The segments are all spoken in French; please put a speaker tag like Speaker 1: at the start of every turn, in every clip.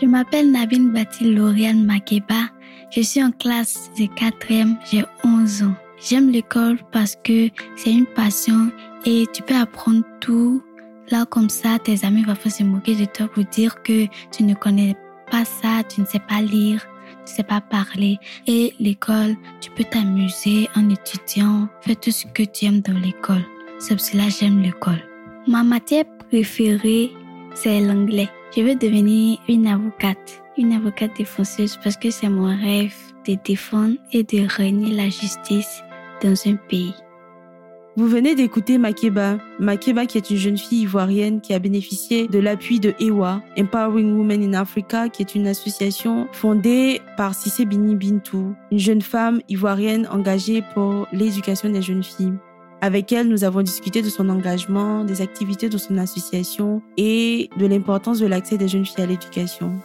Speaker 1: Je m'appelle Nabine Batil Lauriane Makeba. Je suis en classe de 4e, j'ai 11 ans. J'aime l'école parce que c'est une passion et tu peux apprendre tout. Là, comme ça, tes amis vont se moquer de toi pour dire que tu ne connais pas ça, tu ne sais pas lire, tu ne sais pas parler. Et l'école, tu peux t'amuser en étudiant, faire tout ce que tu aimes dans l'école. C'est pour cela j'aime l'école. Ma matière préférée, c'est l'anglais. Je veux devenir une avocate, une avocate défenseuse parce que c'est mon rêve de défendre et de régner la justice dans un pays.
Speaker 2: Vous venez d'écouter Makeba. Makeba qui est une jeune fille ivoirienne qui a bénéficié de l'appui de EWA, Empowering Women in Africa, qui est une association fondée par Sissé Bini Bintou, une jeune femme ivoirienne engagée pour l'éducation des jeunes filles. Avec elle, nous avons discuté de son engagement, des activités de son association et de l'importance de l'accès des jeunes filles à l'éducation.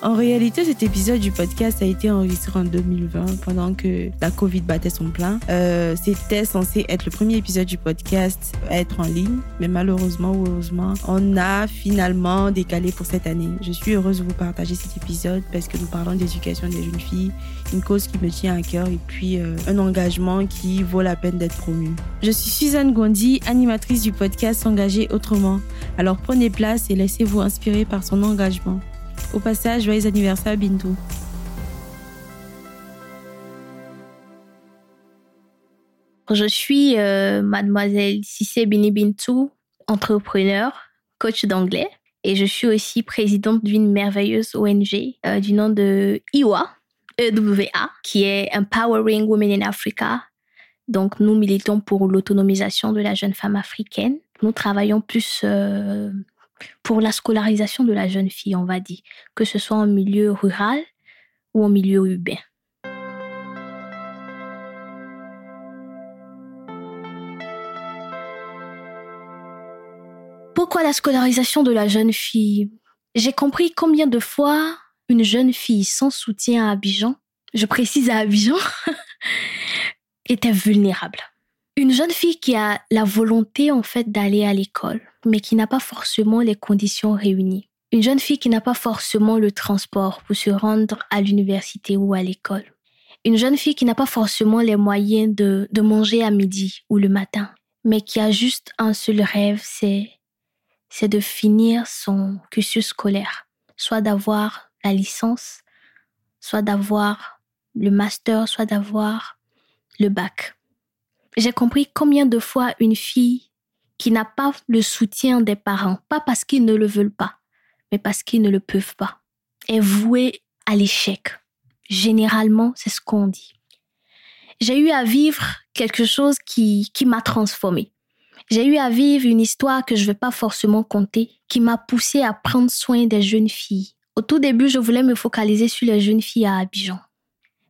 Speaker 2: En réalité, cet épisode du podcast a été enregistré en 2020 pendant que la Covid battait son plein. Euh, C'était censé être le premier épisode du podcast à être en ligne, mais malheureusement ou heureusement, on a finalement décalé pour cette année. Je suis heureuse de vous partager cet épisode parce que nous parlons d'éducation des jeunes filles, une cause qui me tient à cœur et puis euh, un engagement qui vaut la peine d'être promu. Je suis Suzanne Gondi, animatrice du podcast S'engager autrement. Alors prenez place et laissez-vous inspirer par son engagement. Au passage, joyeux anniversaire Bintou.
Speaker 3: Je suis euh, mademoiselle Sissé Bini Bintou, entrepreneur, coach d'anglais et je suis aussi présidente d'une merveilleuse ONG euh, du nom de IWA, EWA, qui est Empowering Women in Africa. Donc nous militons pour l'autonomisation de la jeune femme africaine. Nous travaillons plus euh, pour la scolarisation de la jeune fille, on va dire, que ce soit en milieu rural ou en milieu urbain. Pourquoi la scolarisation de la jeune fille? J'ai compris combien de fois une jeune fille sans soutien à Abidjan, je précise à Abidjan, était vulnérable. Une jeune fille qui a la volonté en fait d'aller à l'école, mais qui n'a pas forcément les conditions réunies. Une jeune fille qui n'a pas forcément le transport pour se rendre à l'université ou à l'école. Une jeune fille qui n'a pas forcément les moyens de, de manger à midi ou le matin, mais qui a juste un seul rêve, c'est, c'est de finir son cursus scolaire, soit d'avoir la licence, soit d'avoir le master, soit d'avoir le bac. J'ai compris combien de fois une fille qui n'a pas le soutien des parents, pas parce qu'ils ne le veulent pas, mais parce qu'ils ne le peuvent pas, est vouée à l'échec. Généralement, c'est ce qu'on dit. J'ai eu à vivre quelque chose qui, qui m'a transformée. J'ai eu à vivre une histoire que je ne vais pas forcément compter, qui m'a poussée à prendre soin des jeunes filles. Au tout début, je voulais me focaliser sur les jeunes filles à Abidjan,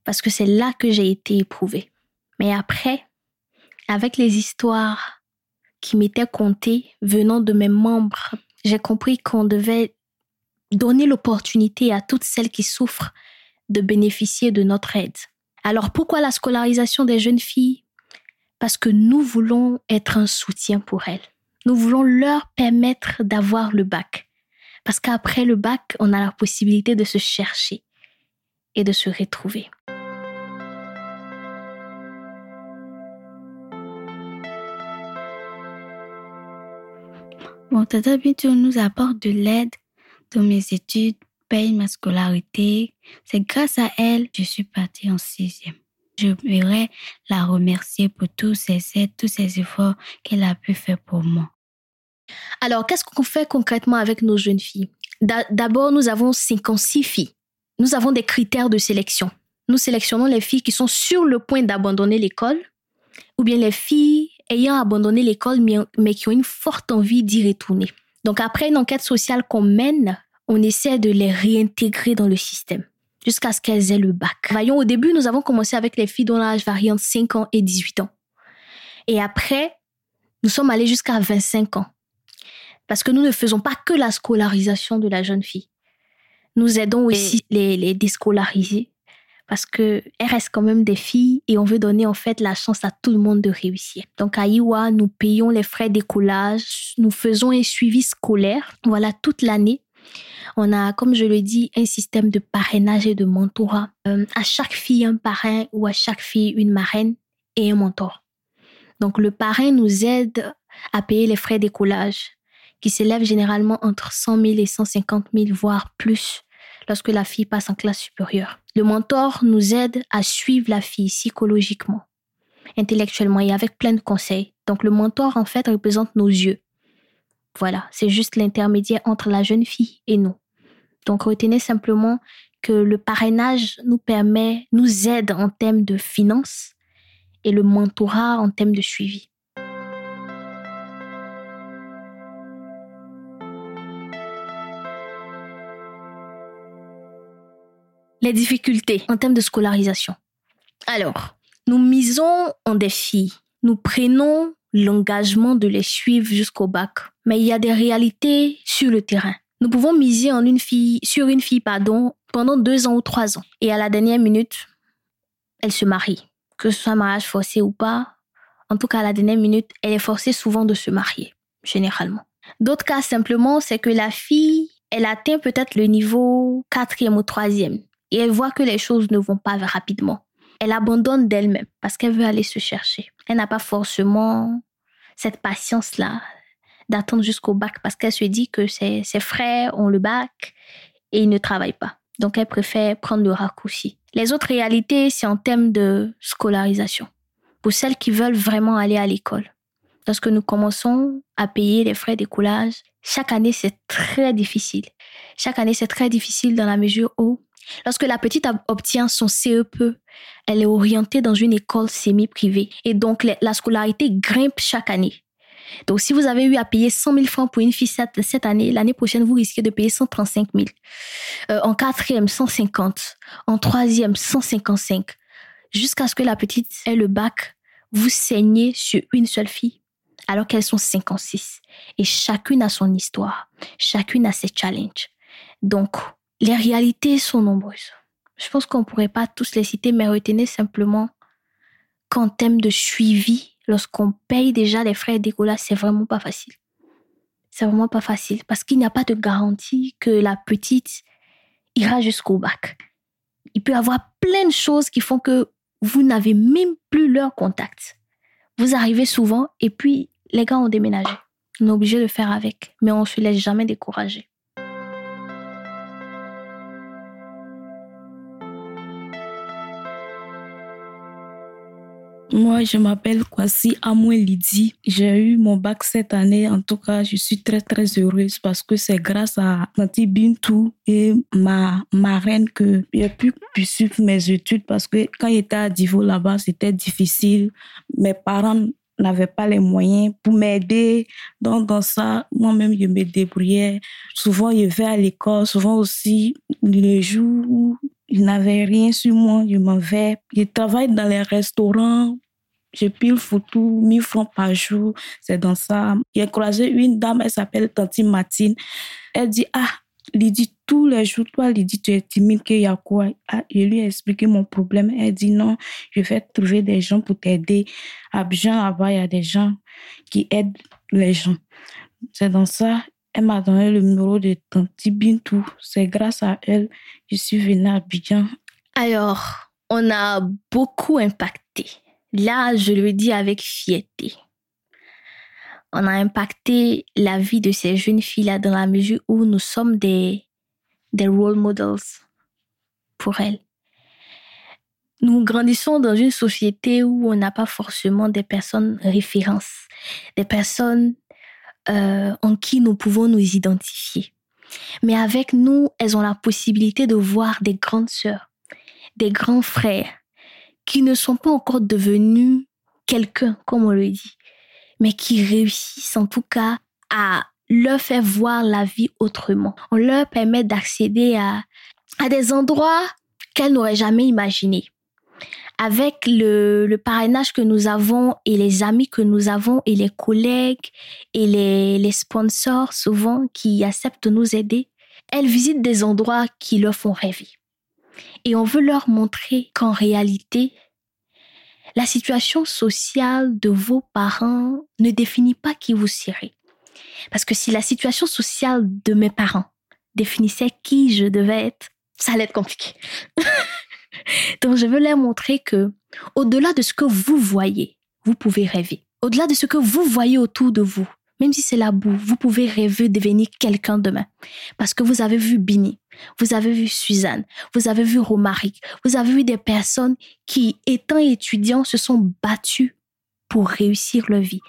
Speaker 3: parce que c'est là que j'ai été éprouvée. Mais après, avec les histoires qui m'étaient comptées venant de mes membres, j'ai compris qu'on devait donner l'opportunité à toutes celles qui souffrent de bénéficier de notre aide. Alors pourquoi la scolarisation des jeunes filles? Parce que nous voulons être un soutien pour elles. Nous voulons leur permettre d'avoir le bac. Parce qu'après le bac, on a la possibilité de se chercher et de se retrouver.
Speaker 1: Mon tata Bintou nous apporte de l'aide dans mes études, paye ma scolarité. C'est grâce à elle que je suis partie en sixième. Je voudrais la remercier pour tous ses aides, tous ses efforts qu'elle a pu faire pour moi.
Speaker 3: Alors, qu'est-ce qu'on fait concrètement avec nos jeunes filles? D'abord, nous avons 56 filles. Nous avons des critères de sélection. Nous sélectionnons les filles qui sont sur le point d'abandonner l'école ou bien les filles ayant abandonné l'école mais qui ont une forte envie d'y retourner. Donc après une enquête sociale qu'on mène, on essaie de les réintégrer dans le système jusqu'à ce qu'elles aient le bac. Voyons, au début, nous avons commencé avec les filles dont l'âge varie entre 5 ans et 18 ans. Et après, nous sommes allés jusqu'à 25 ans. Parce que nous ne faisons pas que la scolarisation de la jeune fille. Nous aidons aussi les, les déscolariser parce que elles restent quand même des filles et on veut donner en fait la chance à tout le monde de réussir. Donc à Iwa, nous payons les frais d'écolage, nous faisons un suivi scolaire, voilà toute l'année. On a, comme je le dis, un système de parrainage et de mentorat. Euh, à chaque fille, un parrain ou à chaque fille, une marraine et un mentor. Donc, le parrain nous aide à payer les frais d'écoulage qui s'élèvent généralement entre 100 000 et 150 000, voire plus, lorsque la fille passe en classe supérieure. Le mentor nous aide à suivre la fille psychologiquement, intellectuellement et avec plein de conseils. Donc, le mentor, en fait, représente nos yeux. Voilà, c'est juste l'intermédiaire entre la jeune fille et nous. Donc retenez simplement que le parrainage nous permet, nous aide en termes de finances et le mentorat en termes de suivi. Les difficultés en termes de scolarisation. Alors, nous misons en des filles. Nous prenons l'engagement de les suivre jusqu'au bac. Mais il y a des réalités sur le terrain. Nous pouvons miser en une fille, sur une fille pardon, pendant deux ans ou trois ans. Et à la dernière minute, elle se marie. Que ce soit un mariage forcé ou pas, en tout cas à la dernière minute, elle est forcée souvent de se marier, généralement. D'autres cas, simplement, c'est que la fille, elle atteint peut-être le niveau quatrième ou troisième. Et elle voit que les choses ne vont pas rapidement elle abandonne d'elle-même parce qu'elle veut aller se chercher. Elle n'a pas forcément cette patience-là d'attendre jusqu'au bac parce qu'elle se dit que ses, frères ont le bac et ils ne travaillent pas. Donc elle préfère prendre le raccourci. Les autres réalités, c'est en termes de scolarisation. Pour celles qui veulent vraiment aller à l'école. Lorsque nous commençons à payer les frais d'écoulage, chaque année, c'est très difficile. Chaque année, c'est très difficile dans la mesure où Lorsque la petite obtient son CEP, elle est orientée dans une école semi-privée et donc la scolarité grimpe chaque année. Donc, si vous avez eu à payer 100 000 francs pour une fille cette, année, l'année prochaine, vous risquez de payer 135 000. Euh, en quatrième, 150. En troisième, 155. Jusqu'à ce que la petite ait le bac, vous saignez sur une seule fille, alors qu'elles sont 56. Et chacune a son histoire. Chacune a ses challenges. Donc, les réalités sont nombreuses. Je pense qu'on ne pourrait pas tous les citer, mais retenez simplement qu'en termes de suivi, lorsqu'on paye déjà les frais d'écolage, c'est vraiment pas facile. C'est vraiment pas facile parce qu'il n'y a pas de garantie que la petite ira jusqu'au bac. Il peut y avoir plein de choses qui font que vous n'avez même plus leur contact. Vous arrivez souvent et puis les gars ont déménagé. On est obligé de faire avec, mais on ne se laisse jamais décourager.
Speaker 4: Moi, je m'appelle Kwasi Amoué Lydie. J'ai eu mon bac cette année. En tout cas, je suis très, très heureuse parce que c'est grâce à Tanti Bintou et ma marraine que j'ai pu suivre mes études parce que quand j'étais à Divo là-bas, c'était difficile. Mes parents n'avaient pas les moyens pour m'aider. Donc, dans ça, moi-même, je me débrouillais. Souvent, je vais à l'école. Souvent aussi, les jours où je n'avais rien sur moi, je m'en vais. Je travaille dans les restaurants. Je pile photo, 1000 francs par jour. C'est dans ça. J'ai croisé une dame, elle s'appelle Tanti Martine. Elle dit, ah, Lydie, tous les jours, toi, Lydie, tu es timide, qu'il y a quoi? Ah, Je lui ai expliqué mon problème. Elle dit, non, je vais trouver des gens pour t'aider. À Abidjan, là-bas, il y a des gens qui aident les gens. C'est dans ça, elle m'a donné le numéro de Tanti Bintou. C'est grâce à elle que je suis venue à Abidjan.
Speaker 3: Alors, on a beaucoup impacté. Là, je le dis avec fierté. On a impacté la vie de ces jeunes filles-là dans la mesure où nous sommes des, des role models pour elles. Nous grandissons dans une société où on n'a pas forcément des personnes références, des personnes euh, en qui nous pouvons nous identifier. Mais avec nous, elles ont la possibilité de voir des grandes sœurs, des grands frères, qui ne sont pas encore devenus quelqu'un, comme on le dit, mais qui réussissent en tout cas à leur faire voir la vie autrement. On leur permet d'accéder à, à des endroits qu'elles n'auraient jamais imaginés avec le, le, parrainage que nous avons et les amis que nous avons et les collègues et les, les sponsors souvent qui acceptent de nous aider, elles visitent des endroits qui leur font rêver. Et on veut leur montrer qu'en réalité, la situation sociale de vos parents ne définit pas qui vous serez. Parce que si la situation sociale de mes parents définissait qui je devais être, ça allait être compliqué. Donc, je veux leur montrer que, au-delà de ce que vous voyez, vous pouvez rêver. Au-delà de ce que vous voyez autour de vous, même si c'est la boue, vous pouvez rêver devenir quelqu'un demain. Parce que vous avez vu Bini, vous avez vu Suzanne, vous avez vu Romaric, vous avez vu des personnes qui, étant étudiants, se sont battues pour réussir leur vie.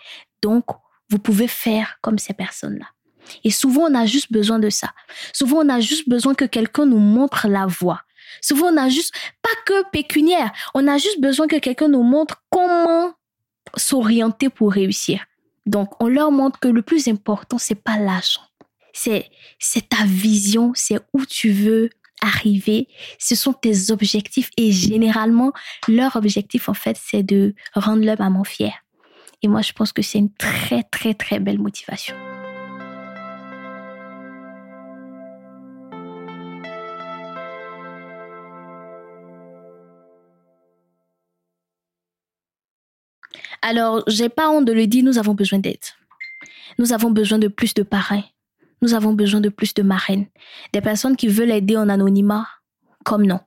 Speaker 3: Donc, vous pouvez faire comme ces personnes-là. Et souvent, on a juste besoin de ça. Souvent, on a juste besoin que quelqu'un nous montre la voie. Souvent, on a juste, pas que pécuniaire, on a juste besoin que quelqu'un nous montre comment s'orienter pour réussir. Donc, on leur montre que le plus important, c'est pas l'argent. C'est, ta vision, c'est où tu veux arriver. Ce sont tes objectifs et généralement, leur objectif, en fait, c'est de rendre leur maman fière. Et moi, je pense que c'est une très, très, très belle motivation. Alors, j'ai pas honte de le dire, nous avons besoin d'aide. Nous avons besoin de plus de parrains. Nous avons besoin de plus de marraines. Des personnes qui veulent aider en anonymat, comme non.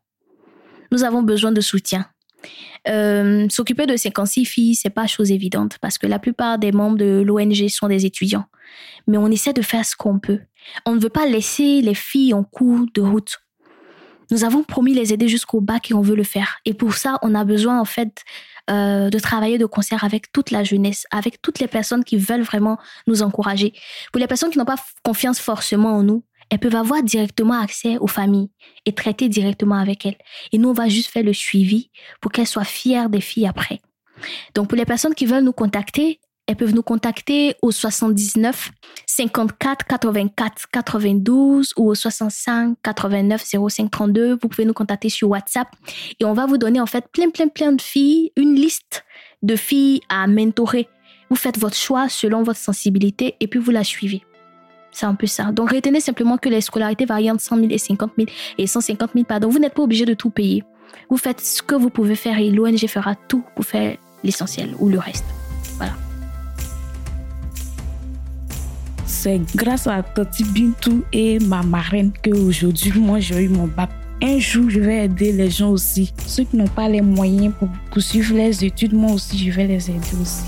Speaker 3: Nous avons besoin de soutien. Euh, s'occuper de 56 filles, c'est pas chose évidente parce que la plupart des membres de l'ONG sont des étudiants. Mais on essaie de faire ce qu'on peut. On ne veut pas laisser les filles en cours de route. Nous avons promis les aider jusqu'au bac et on veut le faire. Et pour ça, on a besoin en fait euh, de travailler de concert avec toute la jeunesse, avec toutes les personnes qui veulent vraiment nous encourager. Pour les personnes qui n'ont pas confiance forcément en nous, elles peuvent avoir directement accès aux familles et traiter directement avec elles. Et nous, on va juste faire le suivi pour qu'elles soient fières des filles après. Donc, pour les personnes qui veulent nous contacter, elles peuvent nous contacter au 79 54 84 92 ou au 65 89 05 32. Vous pouvez nous contacter sur WhatsApp et on va vous donner en fait plein, plein, plein de filles, une liste de filles à mentorer. Vous faites votre choix selon votre sensibilité et puis vous la suivez. C'est un peu ça. Donc retenez simplement que les scolarités varient entre 100 000 et 50 000 et 150 000, pardon. Vous n'êtes pas obligé de tout payer. Vous faites ce que vous pouvez faire et l'ONG fera tout pour faire l'essentiel ou le reste. Voilà.
Speaker 4: C'est grâce à Tati Bintou et ma marraine que aujourd'hui moi j'ai eu mon bac. Un jour, je vais aider les gens aussi. Ceux qui n'ont pas les moyens pour poursuivre les études, moi aussi, je vais les aider aussi.